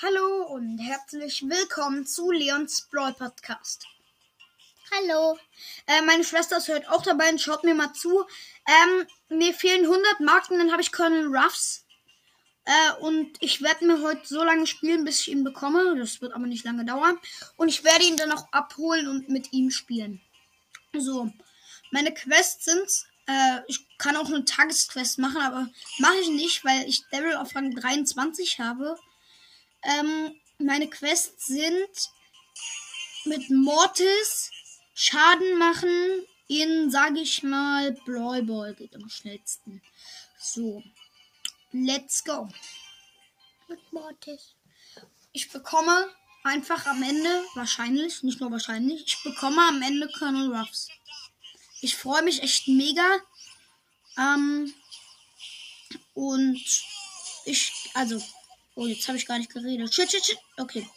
Hallo und herzlich willkommen zu Leons Brawl Podcast. Hallo. Äh, meine Schwester ist heute auch dabei und schaut mir mal zu. Ähm, mir fehlen 100 Marken, dann habe ich Colonel Ruffs. Äh, und ich werde mir heute so lange spielen, bis ich ihn bekomme. Das wird aber nicht lange dauern. Und ich werde ihn dann auch abholen und mit ihm spielen. So, meine Quests sind, äh, ich kann auch eine Tagesquest machen, aber mache ich nicht, weil ich Daryl auf Rang 23 habe. Ähm, meine Quests sind mit Mortis Schaden machen in, sage ich mal, Brawl Ball geht am schnellsten. So, let's go. Mit Mortis. Ich bekomme einfach am Ende, wahrscheinlich, nicht nur wahrscheinlich, ich bekomme am Ende Colonel Ruffs. Ich freue mich echt mega. Ähm, und ich, also, oh, jetzt habe ich gar nicht geredet. Shit, shit, shit. Okay.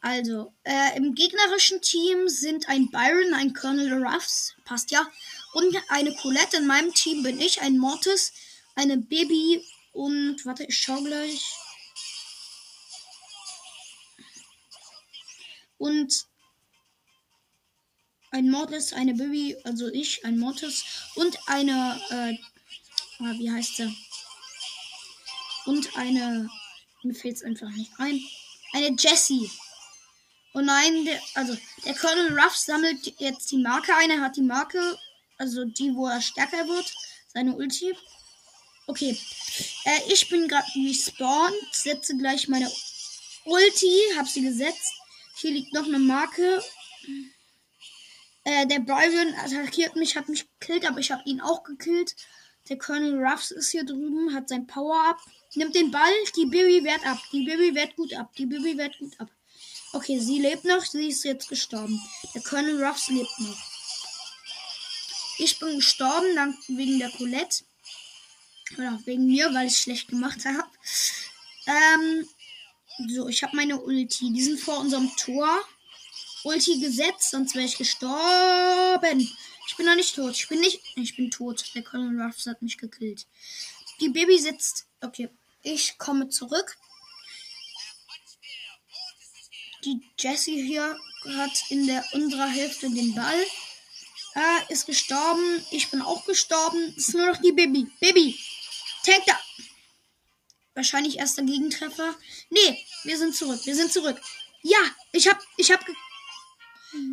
Also, äh, im gegnerischen Team sind ein Byron, ein Colonel Ruffs, passt ja, und eine Colette. In meinem Team bin ich, ein Mortis, eine Baby und, warte, ich schau gleich. Und ein Mortis, eine Baby, also ich, ein Mortis und eine, äh, ah, wie heißt sie? Und eine, mir fällt es einfach nicht ein, eine Jessie. Oh nein, der, also der Colonel Ruff sammelt jetzt die Marke ein. Er hat die Marke, also die, wo er stärker wird, seine Ulti. Okay, äh, ich bin gerade respawned, setze gleich meine Ulti, hab sie gesetzt. Hier liegt noch eine Marke. Äh, der Byron attackiert mich, hat mich gekillt, aber ich habe ihn auch gekillt. Der Colonel Ruffs ist hier drüben, hat sein Power-Up. Nimmt den Ball, die Baby wehrt ab. Die Baby wehrt gut ab. Die Baby wehrt gut ab. Okay, sie lebt noch, sie ist jetzt gestorben. Der Colonel Ruffs lebt noch. Ich bin gestorben, dank wegen der Colette. Oder wegen mir, weil ich schlecht gemacht habe. Ähm, so, ich habe meine Ulti. Die sind vor unserem Tor. Ulti gesetzt, sonst wäre ich gestorben. Ich bin noch nicht tot. Ich bin nicht. Ich bin tot. Der Colonel Ruffs hat mich gekillt. Die Baby sitzt. Okay. Ich komme zurück. Die Jessie hier hat in der unserer Hälfte den Ball. Äh, ist gestorben. Ich bin auch gestorben. Ist nur noch die Baby. Baby. Tank da. Wahrscheinlich erster Gegentreffer. Nee, wir sind zurück. Wir sind zurück. Ja, ich hab, ich hab,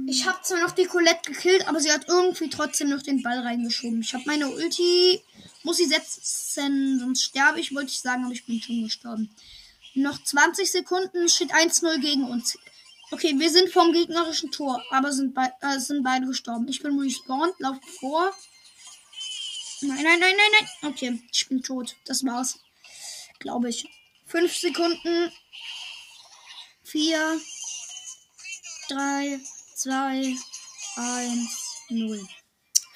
ich hab zwar noch die Colette gekillt, aber sie hat irgendwie trotzdem noch den Ball reingeschoben. Ich habe meine Ulti, muss sie setzen, sonst sterbe ich, wollte ich sagen, aber ich bin schon gestorben. Noch 20 Sekunden steht 1-0 gegen uns. Okay, wir sind vom gegnerischen Tor, aber sind, be äh, sind beide gestorben. Ich bin respawned, lauf vor. Nein, nein, nein, nein, nein. Okay, ich bin tot. Das war's. Glaube ich. 5 Sekunden. 4, 3, 2, 1, 0.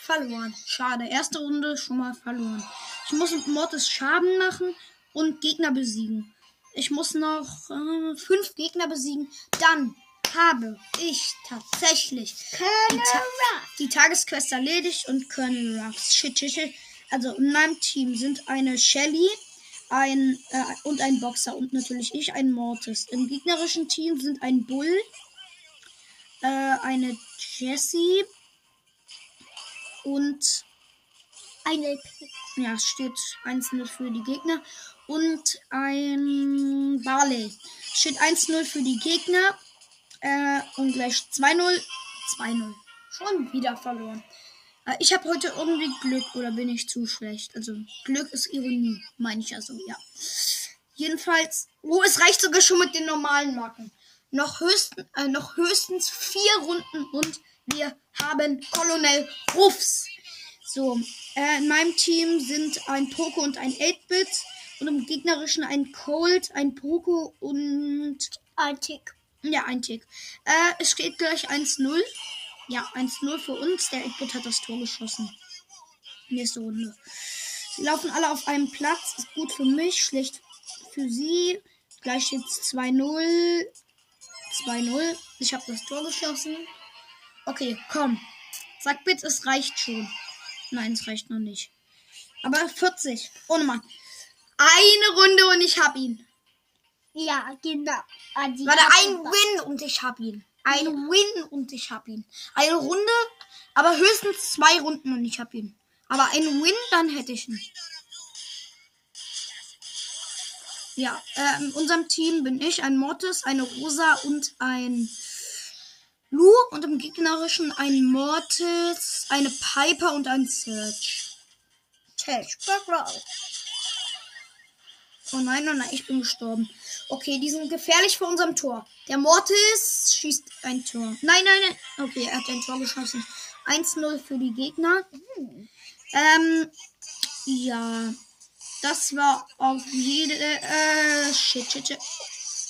Verloren. Schade. Erste Runde schon mal verloren. Ich muss mit Mortis Schaden machen und Gegner besiegen. Ich muss noch äh, fünf Gegner besiegen. Dann habe ich tatsächlich die, Ta die, Tagesquest erledigt und Colonel Ruffs. Shit, shit, shit. Also in meinem Team sind eine Shelly ein, äh, und ein Boxer und natürlich ich, ein Mortis. Im gegnerischen Team sind ein Bull, äh, eine Jessie und eine. Ja, es steht einzelne für die Gegner und ein Barley. Steht 1-0 für die Gegner. Äh, und gleich 2-0. 2-0. Schon wieder verloren. Äh, ich habe heute irgendwie Glück oder bin ich zu schlecht? Also Glück ist Ironie, meine ich also, ja. Jedenfalls, oh, es reicht sogar schon mit den normalen Marken. Noch, höchsten, äh, noch höchstens vier Runden und wir haben Colonel Ruffs. So, äh, in meinem Team sind ein Poco und ein 8-Bit. Und im gegnerischen ein Cold, ein Poco und ein Tick. Ja, ein Tick. Äh, es steht gleich 1-0. Ja, 1-0 für uns. Der Edbit hat das Tor geschossen. Nächste Runde. Sie laufen alle auf einem Platz. Ist gut für mich, schlecht für sie. Gleich jetzt 2-0. 2-0. Ich habe das Tor geschossen. Okay, komm. Sag bitte, es reicht schon. Nein, es reicht noch nicht. Aber 40. Ohne Mann. Eine Runde und ich hab ihn. Ja, genau. Die Warte, ein. Win und ich hab ihn. Ein Win und ich hab ihn. Eine Runde, aber höchstens zwei Runden und ich hab ihn. Aber ein Win, dann hätte ich ihn. Ja, äh, in unserem Team bin ich ein Mortis, eine Rosa und ein Lu und im gegnerischen ein Mortis, eine Piper und ein Search. Tisch, Bro. Oh nein, oh nein, ich bin gestorben. Okay, die sind gefährlich vor unserem Tor. Der Mortis schießt ein Tor. Nein, nein, nein. Okay, er hat ein Tor geschossen. 1-0 für die Gegner. Ähm, ja. Das war auf jede. Äh, shit, shit, shit.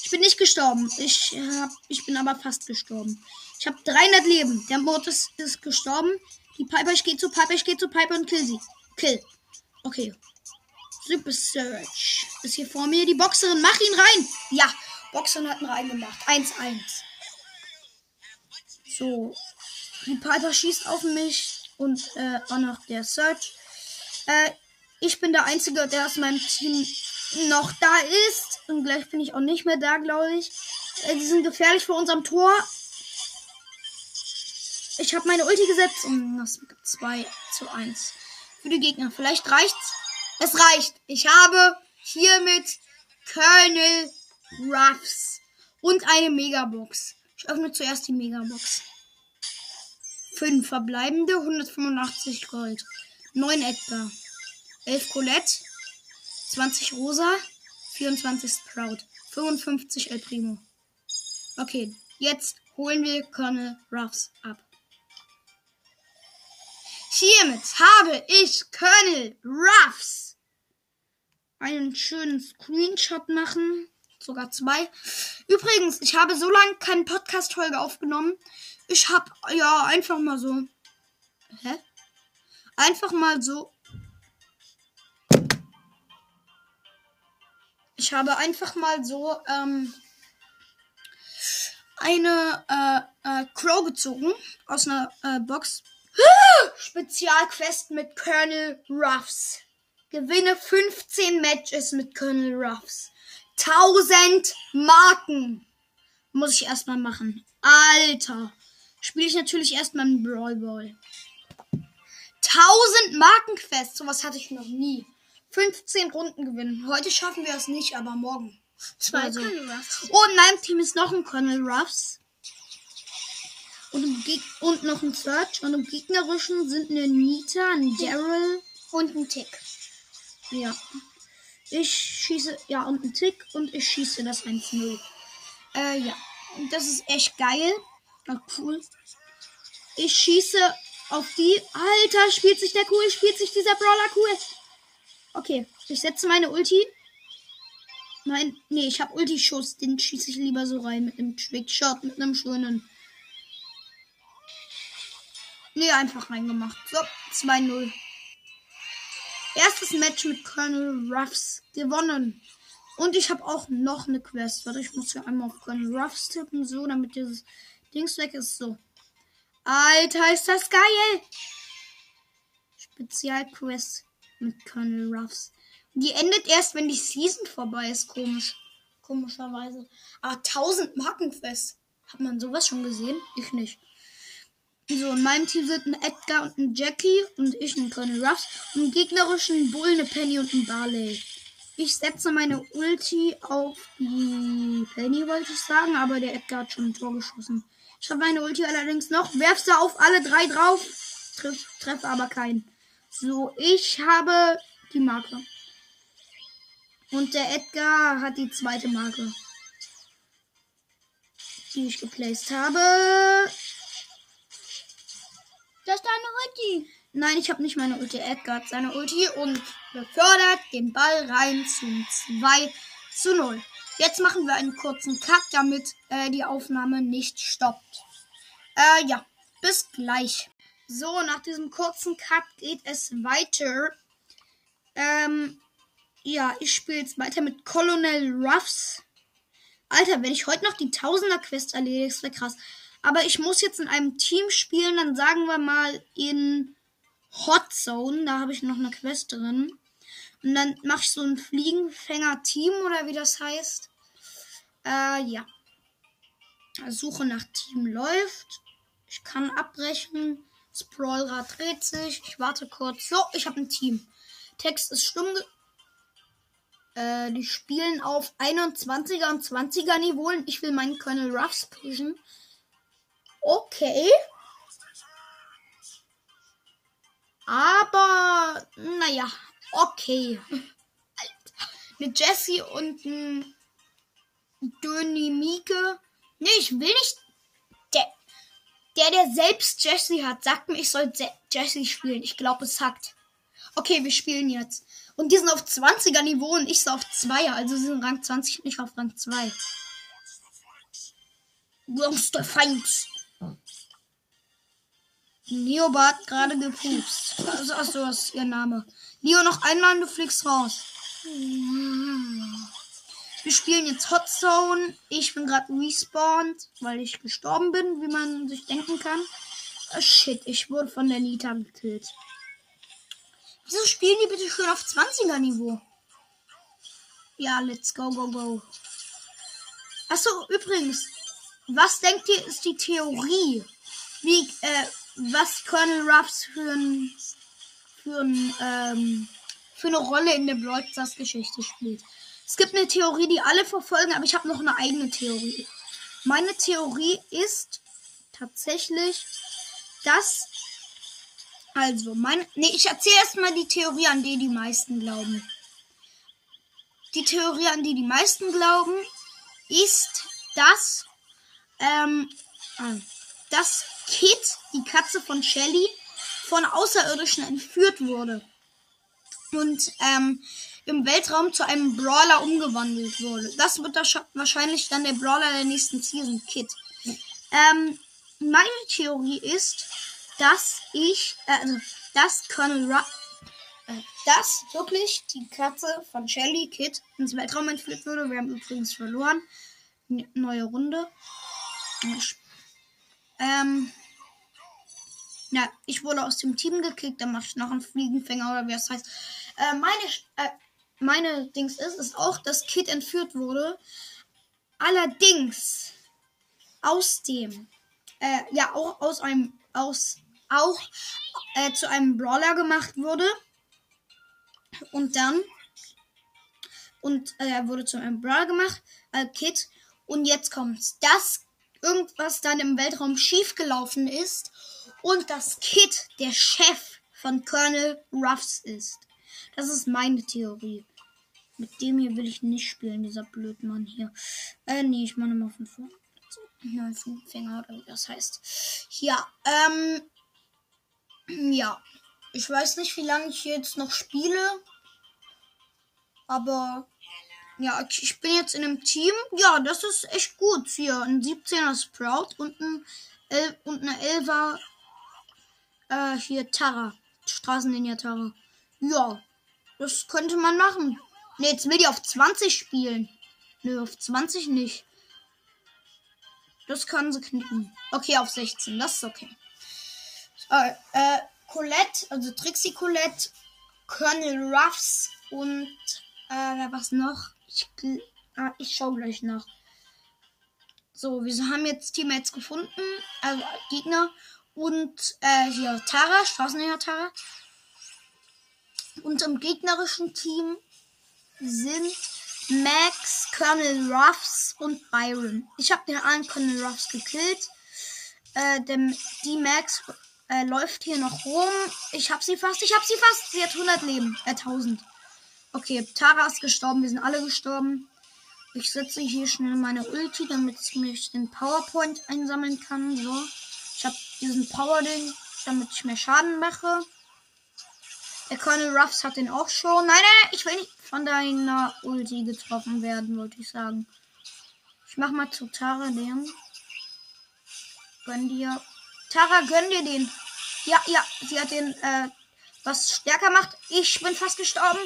Ich bin nicht gestorben. Ich, hab, ich bin aber fast gestorben. Ich habe 300 Leben. Der Mortis ist gestorben. Die Piper, ich gehe zu Piper, ich gehe zu Piper und kill sie. Kill. Okay. Super Search. Ist hier vor mir die Boxerin. Mach ihn rein. Ja, Boxerin hat ihn reingemacht. 1-1. So. Die Piper schießt auf mich und äh, auch noch der Search. Äh, ich bin der Einzige, der aus meinem Team noch da ist. Und gleich bin ich auch nicht mehr da, glaube ich. Äh, die sind gefährlich vor unserem Tor. Ich habe meine Ulti gesetzt und das gibt 2 zu 1 für die Gegner. Vielleicht reicht's. Es reicht. Ich habe hiermit Colonel Ruffs und eine Megabox. Ich öffne zuerst die Megabox. 5 verbleibende, 185 Gold. 9 Edgar. 11 Colette. 20 Rosa. 24 Sprout. 55 El Primo. Okay, jetzt holen wir Colonel Ruffs ab. Hiermit habe ich Colonel Ruffs einen schönen Screenshot machen. Sogar zwei. Übrigens, ich habe so lange keine Podcast-Folge aufgenommen. Ich habe ja einfach mal so. Hä? Einfach mal so. Ich habe einfach mal so ähm, eine äh, äh, Crow gezogen aus einer äh, Box. Spezialquest mit Colonel Ruffs. Gewinne 15 Matches mit Colonel Ruffs. 1000 Marken. Muss ich erstmal machen. Alter. Spiele ich natürlich erstmal einen Brawl Ball. 1000 Markenquest. Sowas hatte ich noch nie. 15 Runden gewinnen. Heute schaffen wir es nicht, aber morgen. Zwei Also. Colonel Ruffs. Oh, in meinem Team ist noch ein Colonel Ruffs. Und, im Geg und noch ein Search. Und im gegnerischen sind eine Nita, ein Daryl. Und ein Tick. Ja. Ich schieße, ja, und ein Tick. Und ich schieße das 1-0. Äh, ja. Und das ist echt geil. Ja, cool. Ich schieße auf die. Alter, spielt sich der cool, spielt sich dieser Brawler cool. Okay, ich setze meine Ulti. Nein, nee, ich habe Ulti-Schuss. Den schieße ich lieber so rein mit einem Quickshot, mit einem schönen. Nee, einfach reingemacht. So, 2-0. Erstes Match mit Colonel Ruffs gewonnen. Und ich habe auch noch eine Quest. Warte, ich muss ja einmal auf Colonel Ruffs tippen, so, damit dieses Dings weg ist. So. Alter, ist das geil! Spezialquest mit Colonel Ruffs. Die endet erst, wenn die Season vorbei ist. Komisch. Komischerweise. Aber 1000 Markenquest. Hat man sowas schon gesehen? Ich nicht. So, in meinem Team sind ein Edgar und ein Jackie und ich ein Colonel Ruffs und im gegnerischen Bull, eine Penny und ein Barley. Ich setze meine Ulti auf die Penny, wollte ich sagen, aber der Edgar hat schon ein Tor geschossen. Ich habe meine Ulti allerdings noch, werf sie auf alle drei drauf, treff, treffe aber keinen. So, ich habe die Marke. Und der Edgar hat die zweite Marke, die ich geplaced habe. Das ist deine Ulti. Nein, ich habe nicht meine Ulti. Edgar hat seine Ulti und befördert den Ball rein zum 2 zu 0. Jetzt machen wir einen kurzen Cut, damit äh, die Aufnahme nicht stoppt. Äh, ja, bis gleich. So, nach diesem kurzen Cut geht es weiter. Ähm, ja, ich spiele jetzt weiter mit Colonel Ruffs. Alter, wenn ich heute noch die Tausender-Quest erledige, das wäre krass. Aber ich muss jetzt in einem Team spielen, dann sagen wir mal in Hot Zone. Da habe ich noch eine Quest drin. Und dann mache ich so ein Fliegenfänger-Team oder wie das heißt. Äh, ja. Suche nach Team läuft. Ich kann abbrechen. Sprawlrad dreht sich. Ich warte kurz. So, ich habe ein Team. Text ist stumm. Äh, die spielen auf 21er und 20er Niveau und ich will meinen Colonel Ruffs pushen. Okay. Aber, naja, okay. Eine Jessie und ein Dynamike. Nee, ich will nicht. Der, der, der selbst Jessie hat, sagt mir, ich soll Jessie spielen. Ich glaube, es hackt. Okay, wir spielen jetzt. Und die sind auf 20er Niveau und ich so auf 2er. Also sie sind Rang 20 und ich auf Rang 2. Monster Feind. Leopard gerade gepupst. Also, achso, das ist ihr Name. Leo, noch einmal, du fliegst raus. Wir spielen jetzt Hot Zone. Ich bin gerade respawned, weil ich gestorben bin, wie man sich denken kann. Oh, shit, ich wurde von der Nita gekillt. Wieso spielen die bitte schön auf 20er Niveau? Ja, let's go, go, go. Achso, übrigens, was denkt ihr, ist die Theorie? Wie, äh, was Colonel Ruffs für ein, für ein, ähm, für eine Rolle in der Brawl Stars Geschichte spielt. Es gibt eine Theorie, die alle verfolgen, aber ich habe noch eine eigene Theorie. Meine Theorie ist tatsächlich, dass also, meine, nee, ich erzähle erstmal die Theorie, an die die meisten glauben. Die Theorie, an die die meisten glauben, ist, dass, ähm, dass Kit, die Katze von Shelly, von Außerirdischen entführt wurde und ähm, im Weltraum zu einem Brawler umgewandelt wurde. Das wird wahrscheinlich dann der Brawler der nächsten Season, Kit. Ähm, meine Theorie ist, dass ich, äh, also, dass Colonel Ra äh, dass wirklich die Katze von Shelly Kit ins Weltraum entführt wurde. Wir haben übrigens verloren. neue Runde. Ähm, ja, ich wurde aus dem Team gekickt, dann mache ich noch einen Fliegenfänger oder wie das heißt. Äh, meine, äh, meine Dings ist, ist auch, dass Kit entführt wurde. Allerdings aus dem, äh, ja, auch aus einem, aus, auch äh, zu einem Brawler gemacht wurde. Und dann, und äh, er wurde zu einem Brawler gemacht, äh, Kit. Und jetzt kommt's, dass irgendwas dann im Weltraum schiefgelaufen ist und das Kid der Chef von Colonel Ruffs ist. Das ist meine Theorie. Mit dem hier will ich nicht spielen, dieser Blödmann hier. Äh, nee, ich mache mal von vorne. Ja, Finger oder wie das heißt. Ja, ähm. Ja. Ich weiß nicht, wie lange ich jetzt noch spiele. Aber. Ja, ich bin jetzt in einem Team. Ja, das ist echt gut. Hier ein 17er Sprout und ein El und eine 11er äh, hier Tara. Straßenlinie Tara. Ja, das könnte man machen. Ne, jetzt will die auf 20 spielen. Nö, auf 20 nicht. Das kann sie knicken. Okay, auf 16. Das ist okay. Äh, äh, Colette, also Trixie Colette, Colonel Ruffs und äh, was noch? Ich, äh, ich schau gleich nach. So, wir haben jetzt Teammates gefunden, also Gegner. Und äh, hier Tara, Straßennäher Tara. Und im gegnerischen Team sind Max, Colonel Ruffs und Byron. Ich habe den einen Colonel Ruffs gekillt. Äh, dem, die Max äh, läuft hier noch rum. Ich habe sie fast, ich habe sie fast. Sie hat 100 Leben, äh 1000. Okay, Tara ist gestorben, wir sind alle gestorben. Ich setze hier schnell meine Ulti, damit ich mich den PowerPoint einsammeln kann. So. Ich habe diesen Power-Ding, damit ich mehr Schaden mache. Der Colonel Ruffs hat den auch schon. Nein, nein, ich will nicht von deiner Ulti getroffen werden, wollte ich sagen. Ich mach mal zu Tara den. Gönn dir. Tara, gönn dir den. Ja, ja, sie hat den, äh, was stärker macht. Ich bin fast gestorben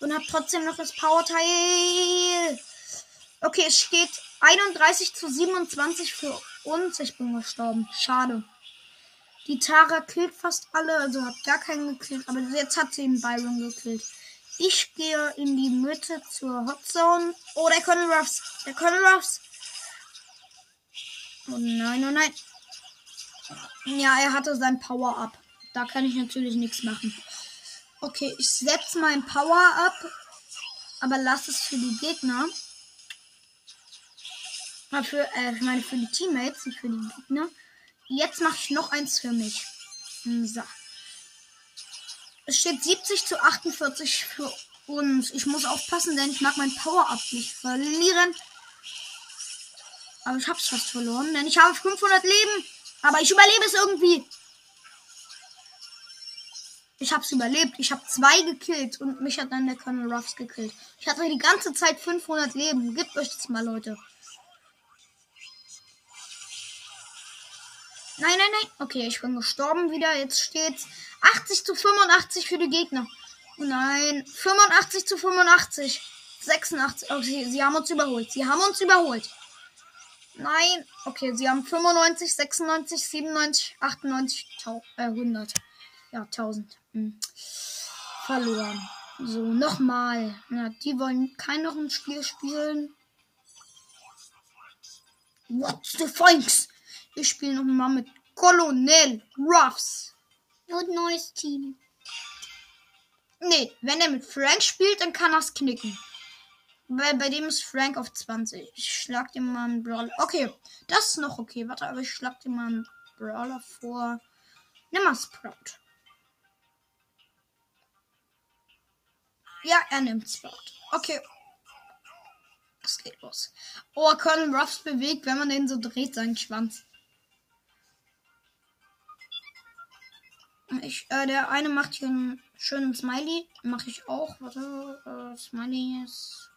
und habe trotzdem noch das Power-Teil. Okay, es steht 31 zu 27 für und ich bin gestorben. Schade. Die Tara killt fast alle, also hat gar keinen gekillt. Aber jetzt hat sie den Byron gekillt. Ich gehe in die Mitte zur Hotzone. Oh, der Colonel Ruffs. Der Colonel Ruffs. Oh nein, oh nein. Ja, er hatte sein Power-Up. Da kann ich natürlich nichts machen. Okay, ich setze mein Power-Up. Aber lass es für die Gegner. Aber für, äh, ich meine für die Teammates, nicht für die Gegner. Jetzt mache ich noch eins für mich. So. Es steht 70 zu 48 für uns. Ich muss aufpassen, denn ich mag mein Power-Up nicht verlieren. Aber ich hab's fast verloren, denn ich habe 500 Leben. Aber ich überlebe es irgendwie. Ich hab's überlebt. Ich habe zwei gekillt und mich hat dann der Colonel Ruffs gekillt. Ich hatte die ganze Zeit 500 Leben. Gebt euch das mal, Leute. Nein, nein, nein. Okay, ich bin gestorben wieder. Jetzt steht's 80 zu 85 für die Gegner. Oh nein. 85 zu 85. 86. Oh, sie, sie haben uns überholt. Sie haben uns überholt. Nein. Okay, sie haben 95, 96, 97, 98, 100. Ja, 1000. Hm. Verloren. So, nochmal. Ja, die wollen kein noch ein Spiel spielen. What's the thanks? Ich spiele noch mal mit Colonel Ruffs. Und neues Team. Nee, wenn er mit Frank spielt, dann kann er es knicken. Weil bei dem ist Frank auf 20. Ich schlag dir mal einen Brawler. Okay, das ist noch okay. Warte, aber ich schlag dir mal einen Brawler vor. Nimm mal Sprout. Ja, er nimmt Sprout. Okay. Es geht los. Oh, Colonel Ruffs bewegt, wenn man den so dreht, seinen Schwanz. Ich, äh, der eine macht hier einen schönen Smiley. Mache ich auch. Warte, äh, Smiley ist.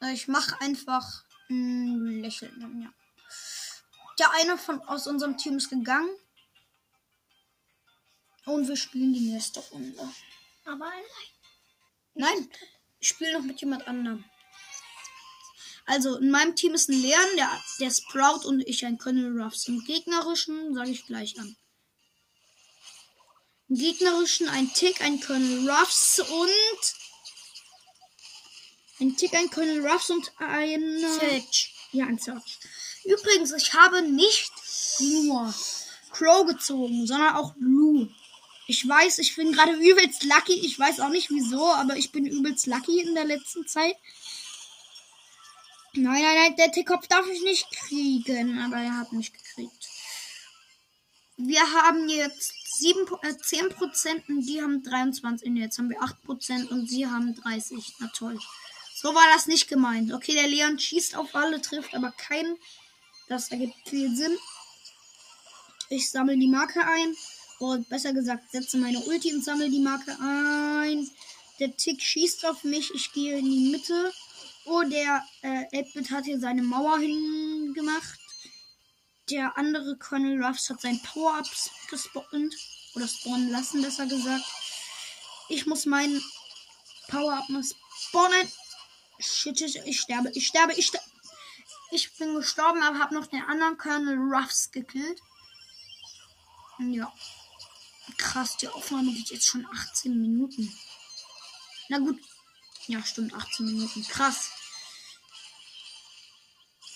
Äh, ich mache einfach ein Lächeln. Ja. Der eine von aus unserem Team ist gegangen. Und wir spielen die nächste Runde. Aber allein. Nein, ich spiele noch mit jemand anderem. Also in meinem Team ist ein Leon, der, der Sprout und ich ein Colonel Ruffs. Im gegnerischen sage ich gleich an. Im gegnerischen ein Tick, ein Colonel Ruffs und ein Tick, ein Colonel Ruffs und ein Search. Ja, ein Search. Übrigens, ich habe nicht nur Crow gezogen, sondern auch Lou. Ich weiß, ich bin gerade übelst lucky. Ich weiß auch nicht wieso, aber ich bin übelst lucky in der letzten Zeit. Nein, nein, nein, der Tickkopf darf ich nicht kriegen, aber er hat mich gekriegt. Wir haben jetzt 7, äh, 10% und die haben 23. Und jetzt haben wir 8% und sie haben 30. Na toll. So war das nicht gemeint. Okay, der Leon schießt auf alle, trifft aber keinen. Das ergibt viel Sinn. Ich sammle die Marke ein. Oder besser gesagt, setze meine Ulti und sammle die Marke ein. Der Tick schießt auf mich. Ich gehe in die Mitte. Oh, der äh, 8 hat hier seine Mauer hingemacht. Der andere Colonel Ruffs hat sein Power-Ups gespawnt. Oder spawnen lassen, besser gesagt. Ich muss meinen Power-Up mal spawnen. Shit, shit, ich sterbe, ich sterbe, ich sterbe. Ich bin gestorben, aber habe noch den anderen Colonel Ruffs gekillt. Ja. Krass, die Aufnahme geht jetzt schon 18 Minuten. Na gut. Ja, stimmt, 18 Minuten. Krass.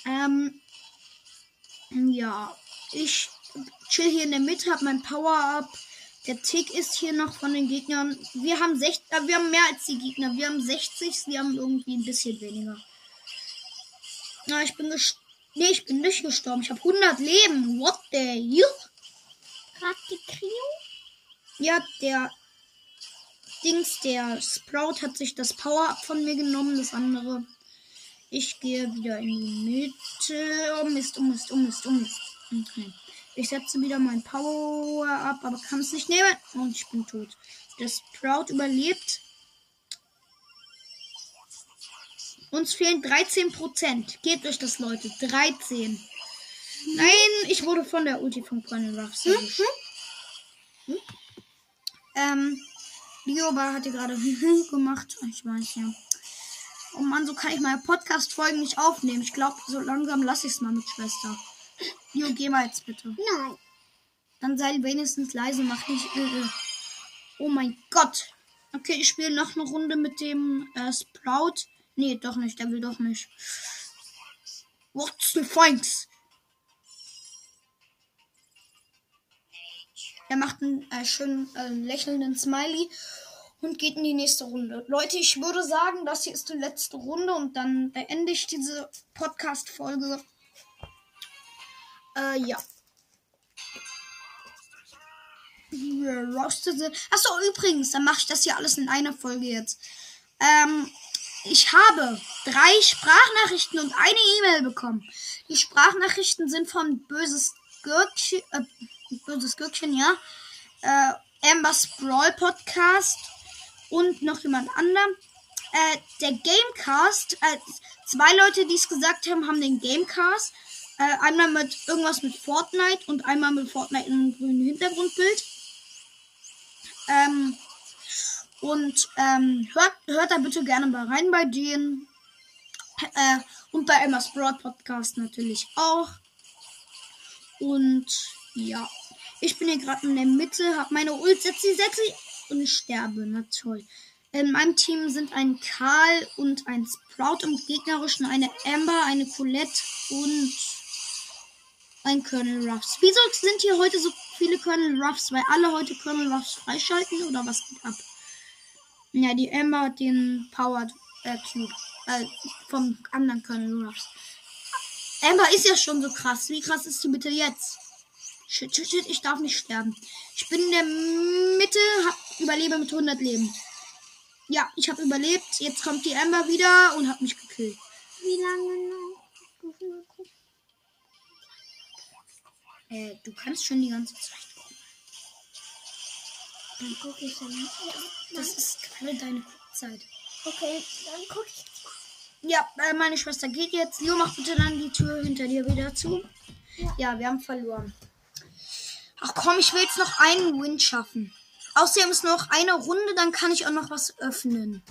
Ähm. Ja. Ich chill hier in der Mitte, hab mein Power-Up. Der Tick ist hier noch von den Gegnern. Wir haben 60, äh, wir haben mehr als die Gegner. Wir haben 60, sie haben irgendwie ein bisschen weniger. Na, ich bin gestorben. Nee, ich bin nicht gestorben. Ich habe 100 Leben. What the you? Ratikrio? Ja, der Dings, der Sprout hat sich das Power-Up von mir genommen, das andere. Ich gehe wieder in die Mitte. Oh Mist, oh Mist, oh Mist, oh Mist. Okay. Ich setze wieder mein Power-Up, aber kann es nicht nehmen. Und ich bin tot. Der Sprout überlebt. Uns fehlen 13%. Gebt euch das, Leute. 13. Nein, ich wurde von der Ulti von Colonel Ruffs erwischt. Hm? Ähm, Lioba hat hier gerade gemacht. Ich weiß ja. Oh Mann, so kann ich meine Podcast-Folgen nicht aufnehmen. Ich glaube, so langsam lasse ich es mal mit Schwester. Jo, geh mal jetzt bitte. Nein. Dann sei wenigstens leise, mach nicht. Äh, äh. Oh mein Gott. Okay, ich spiele noch eine Runde mit dem äh, Sprout. Nee, doch nicht, der will doch nicht. What's the thanks? Er macht einen äh, schönen äh, lächelnden Smiley und geht in die nächste Runde. Leute, ich würde sagen, das hier ist die letzte Runde und dann beende ich diese Podcast-Folge. Äh, ja. Roasted. Achso, übrigens, dann mache ich das hier alles in einer Folge jetzt. Ähm, ich habe drei Sprachnachrichten und eine E-Mail bekommen. Die Sprachnachrichten sind von Böses Gürkchen, äh, Böses Gürkchen, ja. Äh, Ambers Brawl Podcast und noch jemand anderem. Äh, der Gamecast, äh, zwei Leute, die es gesagt haben, haben den Gamecast. Äh, einmal mit irgendwas mit Fortnite und einmal mit Fortnite in einem grünen Hintergrundbild. Ähm, und ähm, hört, hört da bitte gerne mal rein bei denen. Äh, und bei Emma's Broad Podcast natürlich auch. Und ja, ich bin hier gerade in der Mitte, habe meine Ult, setze sie, setze sie und ich sterbe. Na toll. In meinem Team sind ein Karl und ein Sprout im gegnerischen eine Amber, eine Colette und ein Colonel Ruffs. Wieso sind hier heute so viele Colonel Ruffs? Weil alle heute Colonel Ruffs freischalten oder was geht ab? Ja, die Amber hat den Powered äh, Cube äh, vom anderen Colonel Ruffs. Amber ist ja schon so krass. Wie krass ist sie bitte jetzt? Shit, shit, shit, ich darf nicht sterben. Ich bin in der Mitte, hab, überlebe mit 100 Leben. Ja, ich habe überlebt. Jetzt kommt die Amber wieder und hat mich gekillt. Wie lange noch? Äh, du kannst schon die ganze Zeit gucken. Dann gucke ich dann. Ja, Das ist gerade deine Zeit. okay, dann gucke ich. Ja, äh, meine Schwester geht jetzt. Leo, mach bitte dann die Tür hinter dir wieder zu. Ja. Ja, wir haben verloren. Ach komm, ich will jetzt noch einen Win schaffen. Außerdem ist noch eine Runde, dann kann ich auch noch was öffnen.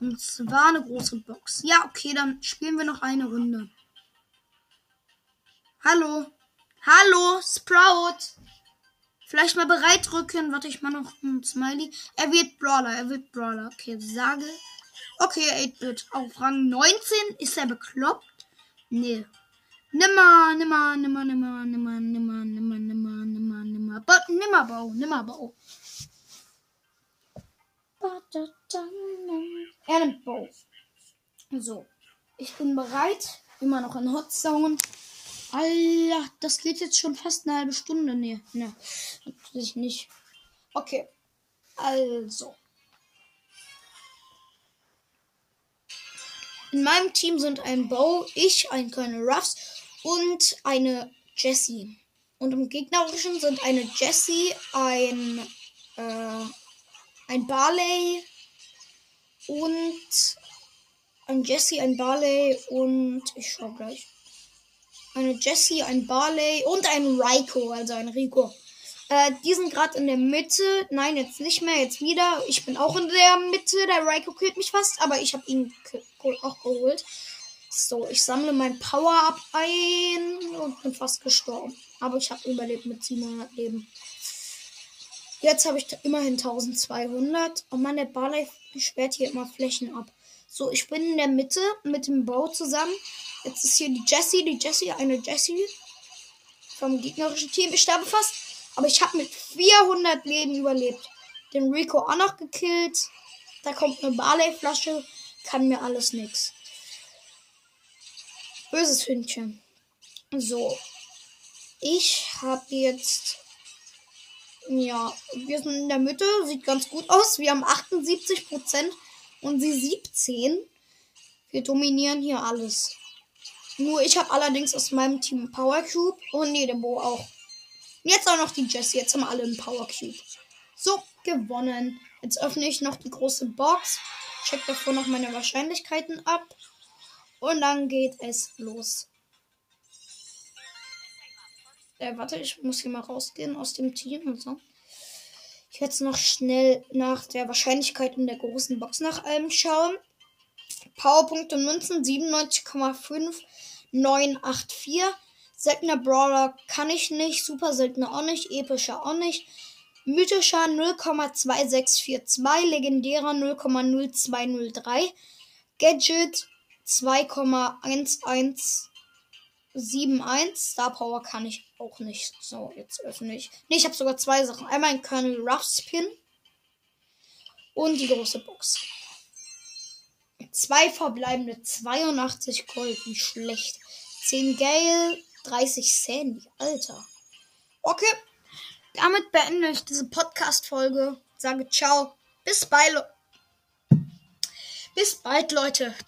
Und zwar eine große Box. Ja, okay, dann spielen wir noch eine Runde. Hallo. Hallo, Sprout. Vielleicht mal bereit drücken. Warte, ich mal noch ein Smiley. Er wird Brawler, er wird Brawler. Okay, sage. Okay, 8-Bit. Auf Rang 19. Ist er bekloppt? Nee. Nimmer, nimmer, nimmer, nimmer, nimmer, nimmer, nimmer, nimmer, nimmer, nimmer. Ba Nimmerbau, Nimmerbau. Er nimmt Bow. So. Ich bin bereit. Immer noch in Hot Zone. Alter, das geht jetzt schon fast eine halbe Stunde. Nee, ne. Natürlich nicht. Okay. Also. In meinem Team sind ein Bow, ich, ein Colonel Ruffs und eine Jessie. Und im gegnerischen sind eine Jessie, ein, äh, ein Barley und ein Jessie, ein Barley und ich schau gleich. Eine Jessie, ein Barley und ein Raiko, also ein Rico. Äh, die sind gerade in der Mitte. Nein, jetzt nicht mehr, jetzt wieder. Ich bin auch in der Mitte. Der Raiko killt mich fast, aber ich habe ihn auch geholt. So, ich sammle mein Power-Up ein und bin fast gestorben. Aber ich habe überlebt mit 700 Leben. Jetzt habe ich immerhin 1200. Oh Mann, der Barley sperrt hier immer Flächen ab. So, ich bin in der Mitte mit dem Bow zusammen. Jetzt ist hier die Jessie, die Jessie, eine Jessie vom gegnerischen Team. Ich sterbe fast, aber ich habe mit 400 Leben überlebt. Den Rico auch noch gekillt. Da kommt eine Barley-Flasche. Kann mir alles nix. Böses Hündchen. So. Ich habe jetzt. Ja, wir sind in der Mitte. Sieht ganz gut aus. Wir haben 78% und sie 17. Wir dominieren hier alles. Nur ich habe allerdings aus meinem Team Power Cube und nee, der Bo auch. Jetzt auch noch die Jessie. Jetzt haben alle einen Power Cube. So, gewonnen. Jetzt öffne ich noch die große Box. Check davor noch meine Wahrscheinlichkeiten ab. Und dann geht es los. Äh, warte, ich muss hier mal rausgehen aus dem Team und so. Ich werde jetzt noch schnell nach der Wahrscheinlichkeit in der großen Box nach allem schauen. Powerpunkte Münzen 97,5984. Seltener Brawler kann ich nicht. Super seltener auch nicht. Epischer auch nicht. Mythischer 0,2642, legendärer 0,0203, Gadget 2,1171, Star Power kann ich auch nicht. So, jetzt öffne ich. Ne, ich habe sogar zwei Sachen. Einmal ein Colonel Ruffs Pin und die große Box. Zwei verbleibende 82 Gold, wie schlecht. 10 Gale, 30 Sandy, Alter. Okay, damit beende ich diese Podcast-Folge. Sage ciao. Bis bald. Bis bald, Leute.